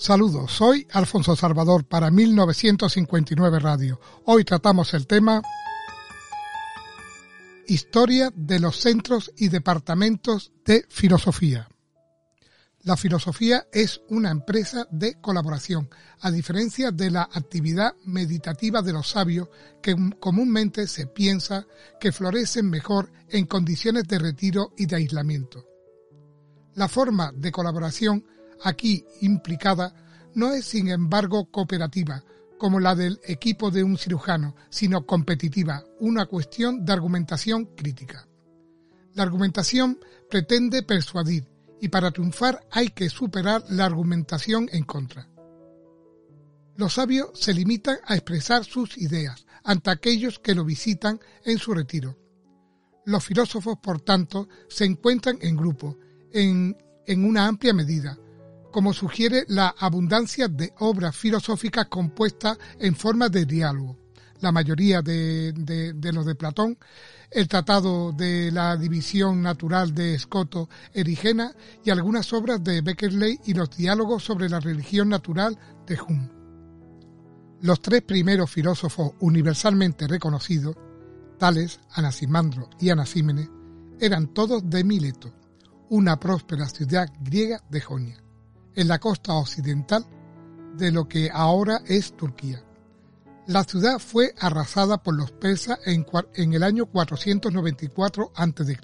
Saludos, soy Alfonso Salvador para 1959 Radio. Hoy tratamos el tema Historia de los centros y departamentos de filosofía. La filosofía es una empresa de colaboración, a diferencia de la actividad meditativa de los sabios que comúnmente se piensa que florecen mejor en condiciones de retiro y de aislamiento. La forma de colaboración aquí implicada no es sin embargo cooperativa, como la del equipo de un cirujano, sino competitiva, una cuestión de argumentación crítica. La argumentación pretende persuadir y para triunfar hay que superar la argumentación en contra. Los sabios se limitan a expresar sus ideas ante aquellos que lo visitan en su retiro. Los filósofos, por tanto, se encuentran en grupo, en, en una amplia medida, como sugiere la abundancia de obras filosóficas compuestas en forma de diálogo. La mayoría de, los de Platón, el Tratado de la División Natural de Escoto Erigena y algunas obras de Beckerley y los diálogos sobre la religión natural de Hume. Los tres primeros filósofos universalmente reconocidos, tales Anaximandro y Anasímenes, eran todos de Mileto, una próspera ciudad griega de Jonia en la costa occidental de lo que ahora es Turquía. La ciudad fue arrasada por los persas en, el año 494 a.C.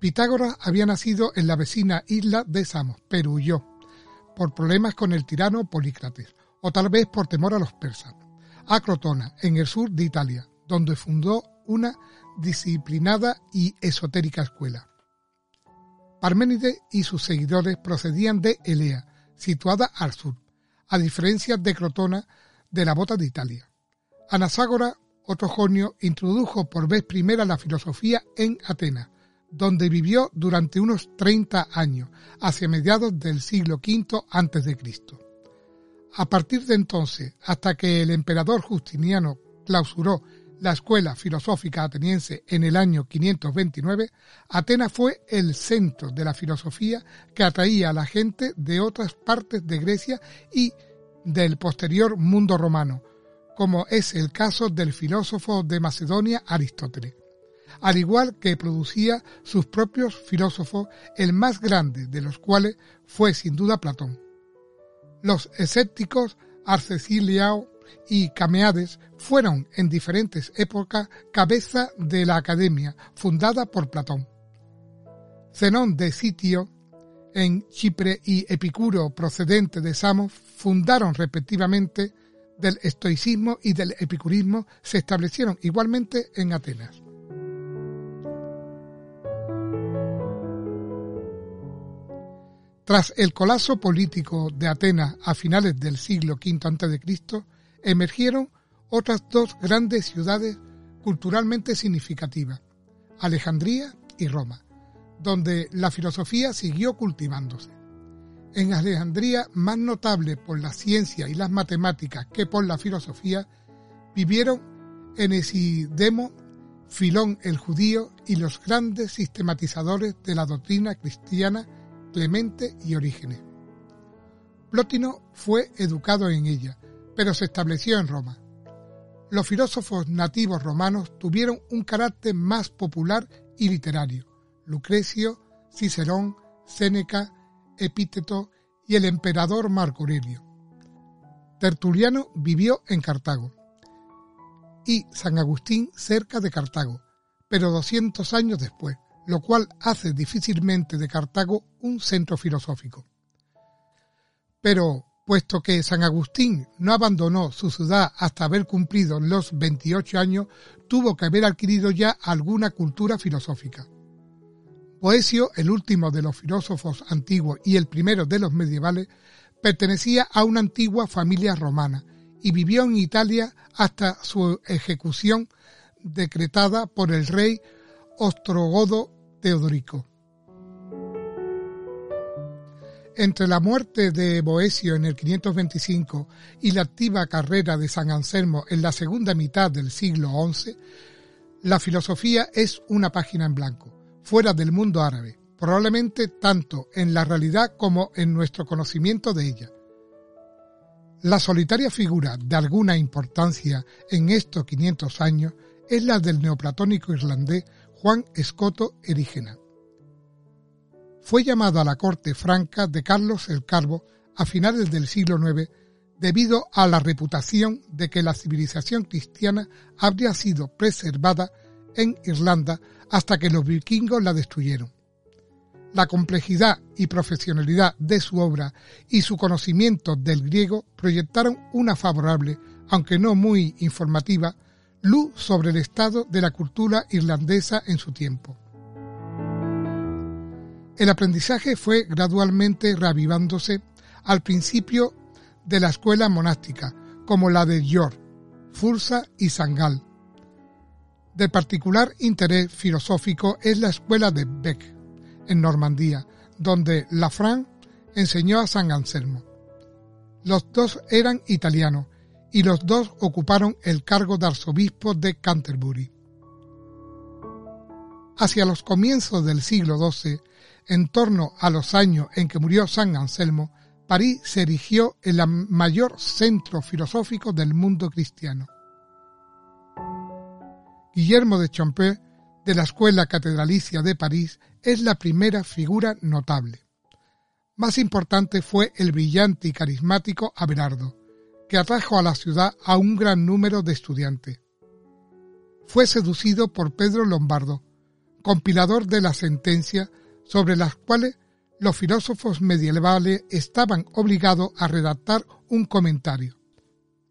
Pitágoras había nacido en la vecina isla de Samos, pero huyó por problemas con el tirano Polícrates, o tal vez por temor a los persas, a Crotona, en el sur de Italia, donde fundó una disciplinada y esotérica escuela. Parménides y sus seguidores procedían de Elea, situada al sur, a diferencia de Crotona, de la bota de Italia. Anaságora, otro jonio, introdujo por vez primera la filosofía en Atenas, donde vivió durante unos 30 años, hacia mediados del siglo V a.C. A partir de entonces, hasta que el emperador Justiniano clausuró la escuela filosófica ateniense en el año 529, Atenas fue el centro de la filosofía que atraía a la gente de otras partes de Grecia y del posterior mundo romano, como es el caso del filósofo de Macedonia Aristóteles, al igual que producía sus propios filósofos, el más grande de los cuales fue sin duda Platón. Los escépticos Arcesiliao y Cameades fueron en diferentes épocas cabeza de la academia fundada por Platón. Zenón de Sitio en Chipre y Epicuro procedente de Samos fundaron respectivamente del estoicismo y del epicurismo se establecieron igualmente en Atenas. Tras el colapso político de Atenas a finales del siglo V a.C., emergieron otras dos grandes ciudades culturalmente significativas, Alejandría y Roma, donde la filosofía siguió cultivándose. En Alejandría, más notable por la ciencia y las matemáticas que por la filosofía, vivieron Enesidemo, Filón el judío y los grandes sistematizadores de la doctrina cristiana Clemente y Orígenes. Plotino fue educado en ella pero se estableció en Roma. Los filósofos nativos romanos tuvieron un carácter más popular y literario. Lucrecio, Cicerón, Séneca, Epíteto y el emperador Marco Aurelio. Tertuliano vivió en Cartago y San Agustín cerca de Cartago, pero 200 años después, lo cual hace difícilmente de Cartago un centro filosófico. Pero puesto que San Agustín no abandonó su ciudad hasta haber cumplido los 28 años, tuvo que haber adquirido ya alguna cultura filosófica. Boesio, el último de los filósofos antiguos y el primero de los medievales, pertenecía a una antigua familia romana y vivió en Italia hasta su ejecución decretada por el rey Ostrogodo Teodorico. Entre la muerte de Boesio en el 525 y la activa carrera de San Anselmo en la segunda mitad del siglo XI, la filosofía es una página en blanco, fuera del mundo árabe, probablemente tanto en la realidad como en nuestro conocimiento de ella. La solitaria figura de alguna importancia en estos 500 años es la del neoplatónico irlandés Juan Escoto Erígena. Fue llamado a la corte franca de Carlos el Calvo a finales del siglo IX debido a la reputación de que la civilización cristiana habría sido preservada en Irlanda hasta que los vikingos la destruyeron. La complejidad y profesionalidad de su obra y su conocimiento del griego proyectaron una favorable, aunque no muy informativa, luz sobre el estado de la cultura irlandesa en su tiempo. El aprendizaje fue gradualmente reavivándose al principio de la escuela monástica, como la de York, Fursa y Sangal. De particular interés filosófico es la escuela de Beck, en Normandía, donde Lafranc enseñó a San Anselmo. Los dos eran italianos y los dos ocuparon el cargo de arzobispo de Canterbury. Hacia los comienzos del siglo XII, en torno a los años en que murió San Anselmo, París se erigió en el mayor centro filosófico del mundo cristiano. Guillermo de Champeux, de la Escuela Catedralicia de París, es la primera figura notable. Más importante fue el brillante y carismático Abelardo, que atrajo a la ciudad a un gran número de estudiantes. Fue seducido por Pedro Lombardo, compilador de las sentencias sobre las cuales los filósofos medievales estaban obligados a redactar un comentario.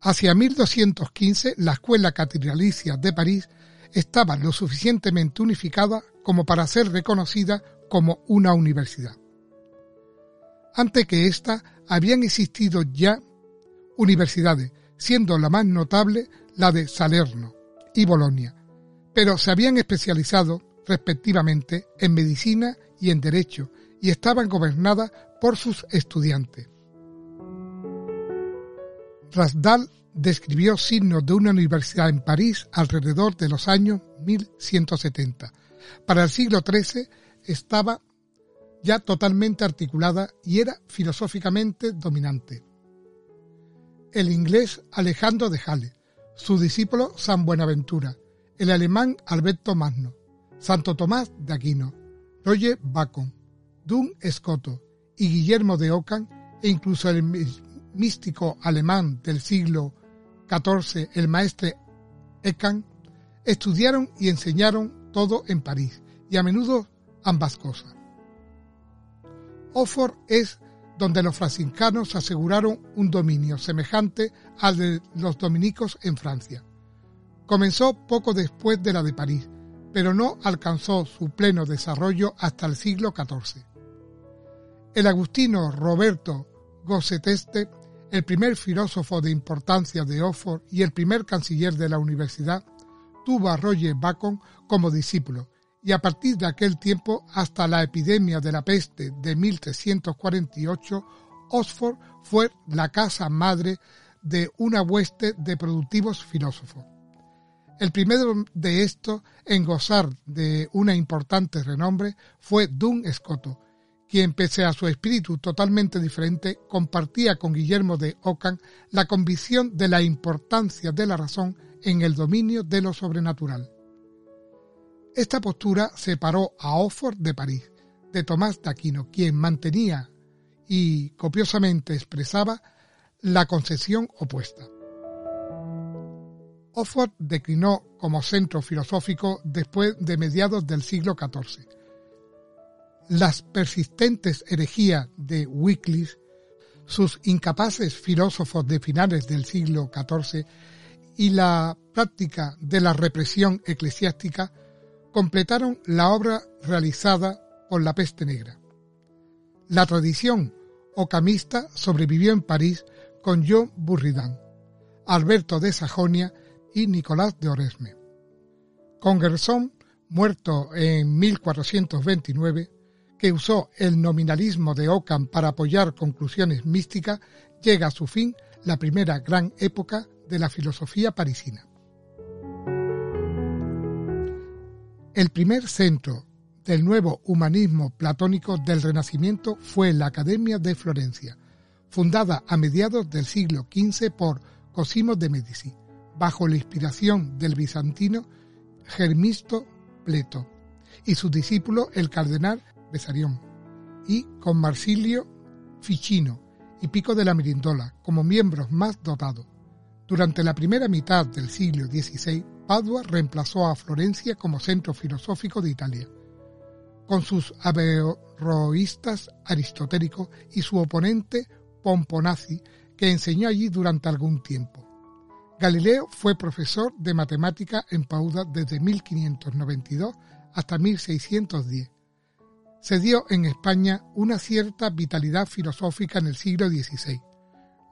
Hacia 1215 la Escuela Catedralicia de París estaba lo suficientemente unificada como para ser reconocida como una universidad. Antes que ésta habían existido ya universidades, siendo la más notable la de Salerno y Bolonia, pero se habían especializado respectivamente en medicina y en derecho y estaban gobernadas por sus estudiantes. Rasdal describió signos de una universidad en París alrededor de los años 1170. Para el siglo XIII estaba ya totalmente articulada y era filosóficamente dominante. El inglés Alejandro de Jale, su discípulo San Buenaventura, el alemán Alberto Magno, Santo Tomás de Aquino, Roger Bacon, Dun Escoto y Guillermo de Ockham e incluso el místico alemán del siglo XIV, el maestre Ekan, estudiaron y enseñaron todo en París, y a menudo ambas cosas. Oxford es donde los franciscanos aseguraron un dominio semejante al de los dominicos en Francia. Comenzó poco después de la de París, pero no alcanzó su pleno desarrollo hasta el siglo XIV. El agustino Roberto Gosseteste el primer filósofo de importancia de Oxford y el primer canciller de la universidad, tuvo a Roger Bacon como discípulo, y a partir de aquel tiempo hasta la epidemia de la peste de 1348, Oxford fue la casa madre de una hueste de productivos filósofos. El primero de estos en gozar de una importante renombre fue Dun Escoto, quien pese a su espíritu totalmente diferente, compartía con Guillermo de Ockham la convicción de la importancia de la razón en el dominio de lo sobrenatural. Esta postura separó a Oxford de París, de Tomás de Aquino, quien mantenía y copiosamente expresaba la concesión opuesta. Oxford declinó como centro filosófico después de mediados del siglo XIV las persistentes herejías de Wycliffe, sus incapaces filósofos de finales del siglo XIV y la práctica de la represión eclesiástica completaron la obra realizada por la peste negra. La tradición ocamista sobrevivió en París con John Burridan, Alberto de Sajonia y Nicolás de Oresme. Con Gerson, muerto en 1429, que usó el nominalismo de Ockham para apoyar conclusiones místicas, llega a su fin la primera gran época de la filosofía parisina. El primer centro del nuevo humanismo platónico del Renacimiento fue la Academia de Florencia, fundada a mediados del siglo XV por Cosimo de Medici, bajo la inspiración del bizantino Germisto Pleto y su discípulo el cardenal Besarión, y con Marsilio Ficino y Pico de la Mirindola como miembros más dotados. Durante la primera mitad del siglo XVI, Padua reemplazó a Florencia como centro filosófico de Italia, con sus averroístas aristotélicos y su oponente Pomponazzi, que enseñó allí durante algún tiempo. Galileo fue profesor de matemática en Pauda desde 1592 hasta 1610. Se dio en España una cierta vitalidad filosófica en el siglo XVI,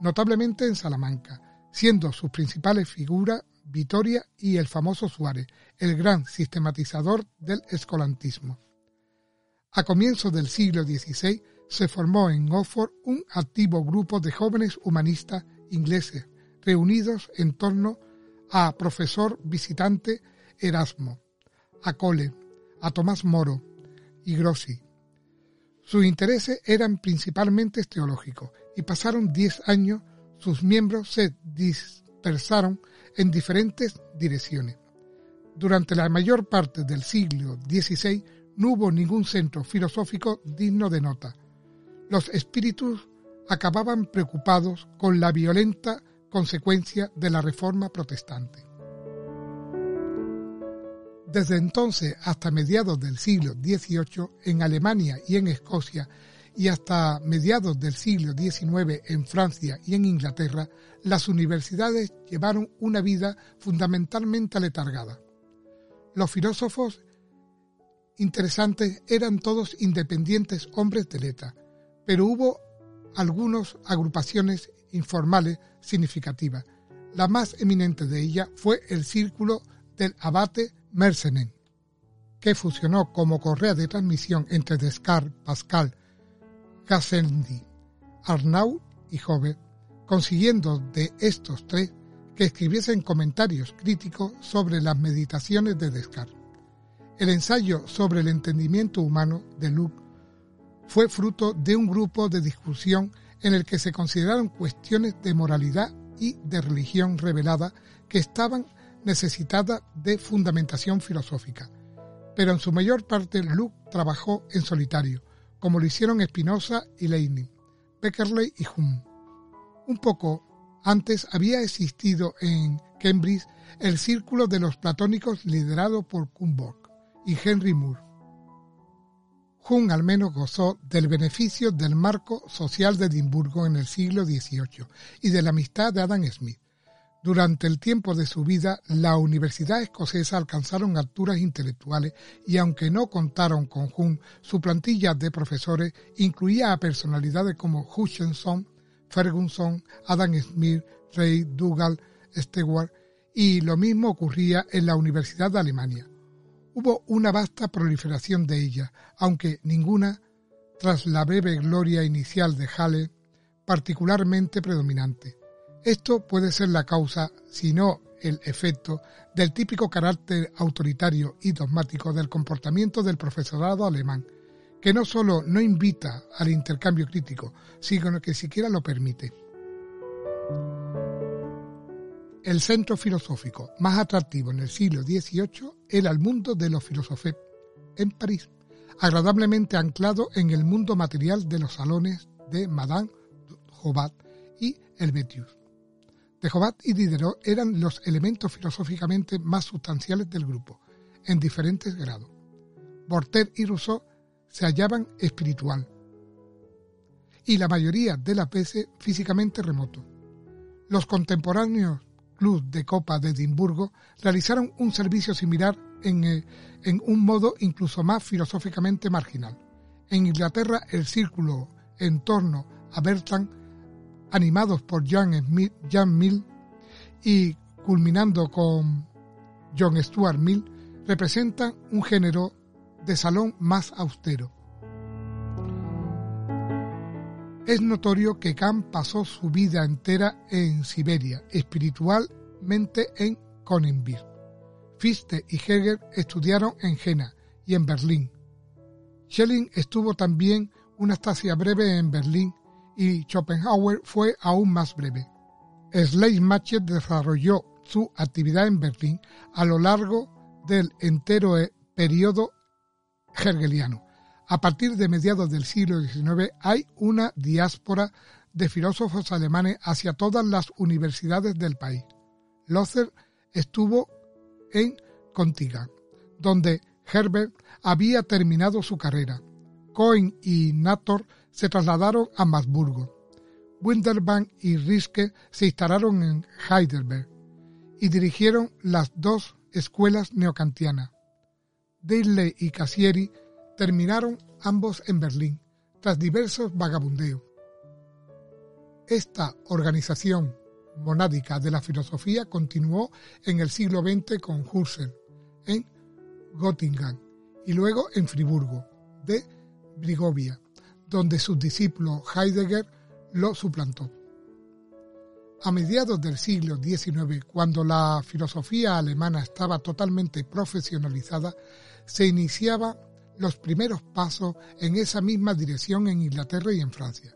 notablemente en Salamanca, siendo sus principales figuras Vitoria y el famoso Suárez, el gran sistematizador del escolantismo. A comienzos del siglo XVI se formó en Oxford un activo grupo de jóvenes humanistas ingleses reunidos en torno a profesor visitante Erasmo, a Cole, a Tomás Moro y Grossi. Sus intereses eran principalmente teológicos y pasaron diez años sus miembros se dispersaron en diferentes direcciones. Durante la mayor parte del siglo XVI no hubo ningún centro filosófico digno de nota. Los espíritus acababan preocupados con la violenta consecuencia de la reforma protestante. Desde entonces hasta mediados del siglo XVIII en Alemania y en Escocia y hasta mediados del siglo XIX en Francia y en Inglaterra, las universidades llevaron una vida fundamentalmente aletargada. Los filósofos interesantes eran todos independientes hombres de letra, pero hubo algunas agrupaciones informales significativas. La más eminente de ellas fue el círculo del abate Mersenen, que fusionó como correa de transmisión entre Descartes, Pascal, Gassendi, Arnaud y Jover, consiguiendo de estos tres que escribiesen comentarios críticos sobre las meditaciones de Descartes. El ensayo sobre el entendimiento humano de Luc fue fruto de un grupo de discusión en el que se consideraron cuestiones de moralidad y de religión revelada que estaban necesitadas de fundamentación filosófica. Pero en su mayor parte Luke trabajó en solitario, como lo hicieron Spinoza y Leibniz, Beckerley y Hume. Un poco antes había existido en Cambridge el Círculo de los Platónicos liderado por Kumborg y Henry Moore. Hume al menos gozó del beneficio del marco social de Edimburgo en el siglo XVIII y de la amistad de Adam Smith. Durante el tiempo de su vida, la Universidad Escocesa alcanzaron alturas intelectuales y aunque no contaron con Hume, su plantilla de profesores incluía a personalidades como Hutchinson, Ferguson, Adam Smith, Ray, Dougal, Stewart y lo mismo ocurría en la Universidad de Alemania. Hubo una vasta proliferación de ellas, aunque ninguna, tras la breve gloria inicial de Halle, particularmente predominante. Esto puede ser la causa, si no el efecto, del típico carácter autoritario y dogmático del comportamiento del profesorado alemán, que no solo no invita al intercambio crítico, sino que siquiera lo permite. El centro filosófico más atractivo en el siglo XVIII era el mundo de los filósofos en París, agradablemente anclado en el mundo material de los salones de Madame Jobat y Helvetius. De Jobat y Diderot eran los elementos filosóficamente más sustanciales del grupo, en diferentes grados. Voltaire y Rousseau se hallaban espiritual, y la mayoría de las veces físicamente remoto. Los contemporáneos Club de Copa de Edimburgo realizaron un servicio similar en, eh, en un modo incluso más filosóficamente marginal. En Inglaterra, el círculo en torno a Bertrand, animados por John, Smith, John Mill y culminando con John Stuart Mill, representan un género de salón más austero. Es notorio que Kant pasó su vida entera en Siberia, espiritualmente en Königsberg. Fichte y Hegel estudiaron en Jena y en Berlín. Schelling estuvo también una estancia breve en Berlín y Schopenhauer fue aún más breve. Schleiermacher desarrolló su actividad en Berlín a lo largo del entero periodo hegeliano. A partir de mediados del siglo XIX hay una diáspora de filósofos alemanes hacia todas las universidades del país. Lotzer estuvo en Contiga, donde Herbert había terminado su carrera. Cohen y Nator se trasladaron a Masburgo. Winterbank y Riske se instalaron en Heidelberg y dirigieron las dos escuelas neocantianas. Dudley y Cassieri terminaron ambos en Berlín, tras diversos vagabundeos. Esta organización monádica de la filosofía continuó en el siglo XX con Husserl en Göttingen y luego en Friburgo de Brigovia, donde su discípulo Heidegger lo suplantó. A mediados del siglo XIX, cuando la filosofía alemana estaba totalmente profesionalizada, se iniciaban los primeros pasos en esa misma dirección en Inglaterra y en Francia.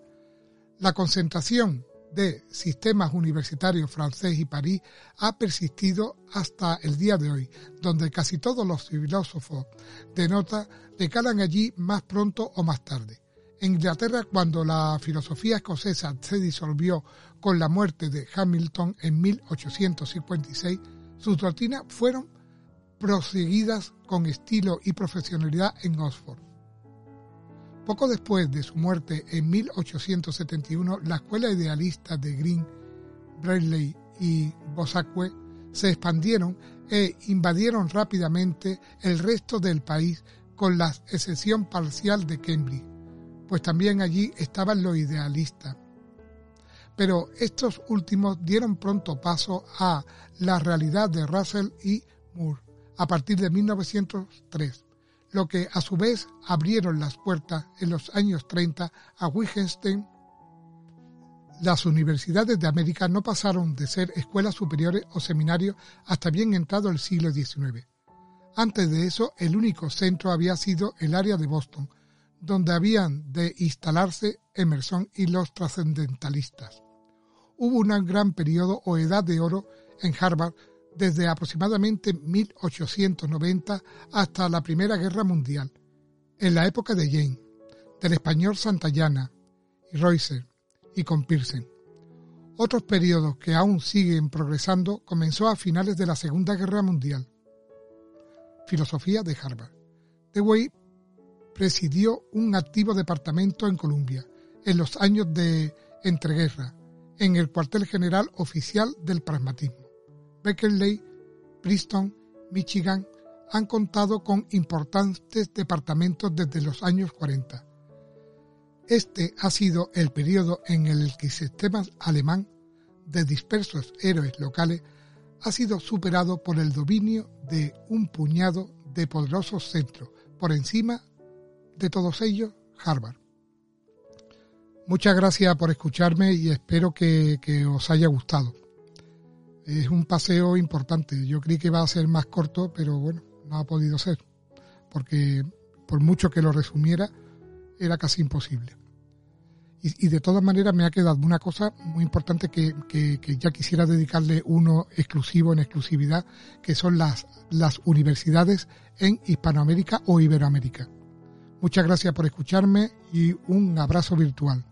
La concentración de sistemas universitarios francés y París ha persistido hasta el día de hoy, donde casi todos los filósofos de nota decalan allí más pronto o más tarde. En Inglaterra, cuando la filosofía escocesa se disolvió con la muerte de Hamilton en 1856, sus doctrinas fueron proseguidas con estilo y profesionalidad en Oxford. Poco después de su muerte en 1871, la escuela idealista de Green, Bradley y Bosacque se expandieron e invadieron rápidamente el resto del país con la excepción parcial de Cambridge, pues también allí estaban los idealistas. Pero estos últimos dieron pronto paso a la realidad de Russell y Moore a partir de 1903 lo que a su vez abrieron las puertas en los años 30 a Wittgenstein. Las universidades de América no pasaron de ser escuelas superiores o seminarios hasta bien entrado el siglo XIX. Antes de eso, el único centro había sido el área de Boston, donde habían de instalarse Emerson y los trascendentalistas. Hubo un gran periodo o edad de oro en Harvard desde aproximadamente 1890 hasta la Primera Guerra Mundial, en la época de Jane, del español Santayana y Reusser y con Pearson. Otros periodos que aún siguen progresando comenzó a finales de la Segunda Guerra Mundial. Filosofía de Harvard. Dewey presidió un activo departamento en Columbia en los años de entreguerra, en el cuartel general oficial del pragmatismo. Berkeley, Princeton, Michigan han contado con importantes departamentos desde los años 40. Este ha sido el periodo en el que el sistema alemán de dispersos héroes locales ha sido superado por el dominio de un puñado de poderosos centros, por encima de todos ellos Harvard. Muchas gracias por escucharme y espero que, que os haya gustado es un paseo importante. Yo creí que iba a ser más corto, pero bueno, no ha podido ser, porque por mucho que lo resumiera, era casi imposible. Y, de todas maneras me ha quedado una cosa muy importante que, ya quisiera dedicarle uno exclusivo en exclusividad, que son las, las universidades en Hispanoamérica o Iberoamérica. Muchas gracias por escucharme y un abrazo virtual.